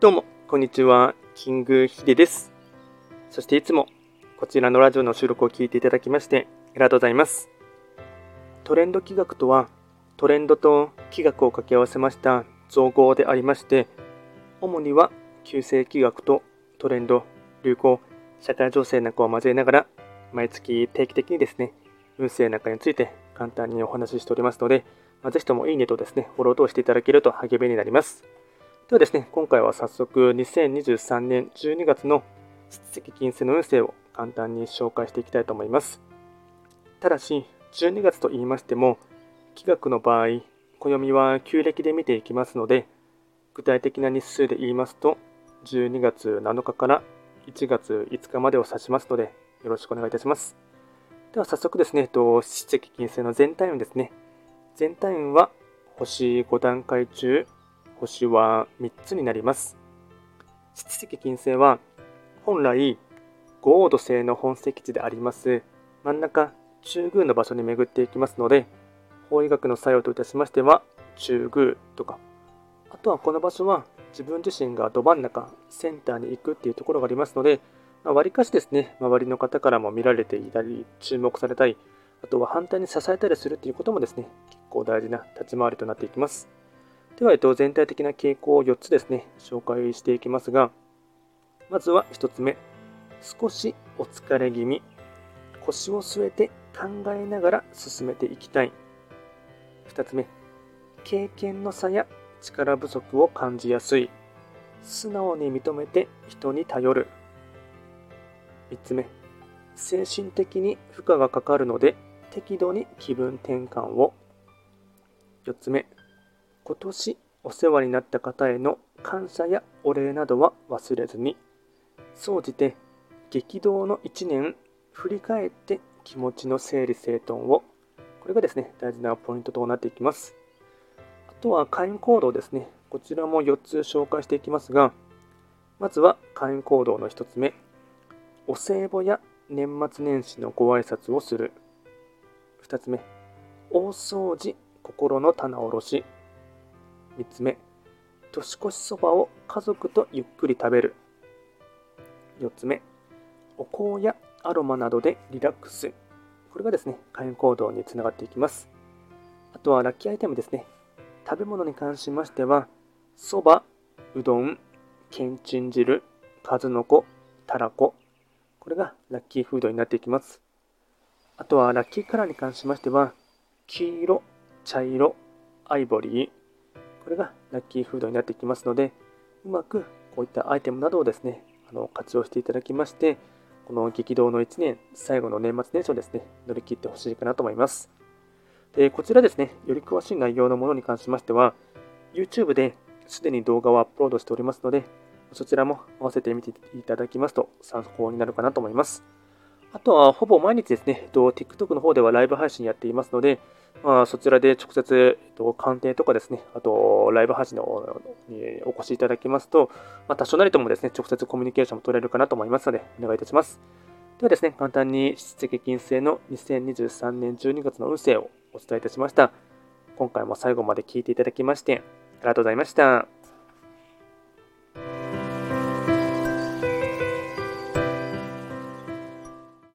どうも、こんにちは。キングヒデです。そしていつもこちらのラジオの収録を聞いていただきましてありがとうございます。トレンド企画とは、トレンドと企画を掛け合わせました造語でありまして、主には旧世企画とトレンド、流行、社会情勢なんかを交えながら、毎月定期的にですね、運勢なんかについて簡単にお話ししておりますので、まあ、ぜひともいいねとですね、フォローとしていただけると励みになります。ではですね、今回は早速2023年12月の七石金星の運勢を簡単に紹介していきたいと思います。ただし、12月と言いましても、気学の場合、暦は旧暦で見ていきますので、具体的な日数で言いますと、12月7日から1月5日までを指しますので、よろしくお願いいたします。では早速ですね、七石金星の全体運ですね。全体運は星5段階中星は3つになります。七石金星は本来五黄土星の本石地であります真ん中中宮の場所に巡っていきますので法医学の作用といたしましては中宮とかあとはこの場所は自分自身がど真ん中センターに行くっていうところがありますのでわり、まあ、かしですね周りの方からも見られていたり注目されたりあとは反対に支えたりするっていうこともですね結構大事な立ち回りとなっていきます。では、えっと、全体的な傾向を4つですね、紹介していきますが、まずは1つ目、少しお疲れ気味、腰を据えて考えながら進めていきたい。2つ目、経験の差や力不足を感じやすい。素直に認めて人に頼る。3つ目、精神的に負荷がかかるので適度に気分転換を。4つ目、今年お世話になった方への感謝やお礼などは忘れずに、総じて激動の1年振り返って気持ちの整理整頓を、これがですね、大事なポイントとなっていきます。あとは会員行動ですね。こちらも4つ紹介していきますが、まずは会員行動の1つ目、お歳暮や年末年始のご挨拶をする。2つ目、大掃除、心の棚卸し。3つ目、年越しそばを家族とゆっくり食べる。4つ目、お香やアロマなどでリラックス。これがですね、開運行動につながっていきます。あとはラッキーアイテムですね。食べ物に関しましては、そば、うどん、けんちん汁、数の子、たらこ。これがラッキーフードになっていきます。あとはラッキーカラーに関しましては、黄色、茶色、アイボリー、これがラッキーフードになってきますので、うまくこういったアイテムなどをですね、あの活用していただきまして、この激動の1年、最後の年末年始をですね、乗り切ってほしいかなと思います。でこちらですね、より詳しい内容のものに関しましては、YouTube ですでに動画をアップロードしておりますので、そちらも合わせてみていただきますと参考になるかなと思います。あとは、ほぼ毎日ですね、TikTok の方ではライブ配信やっていますので、まあ、そちらで直接、えっと、鑑定とかですね、あと、ライブ配信のにお越しいただきますと、まあ、多少なりともですね、直接コミュニケーションも取れるかなと思いますので、お願いいたします。ではですね、簡単に質的金星の2023年12月の運勢をお伝えいたしました。今回も最後まで聞いていただきまして、ありがとうございました。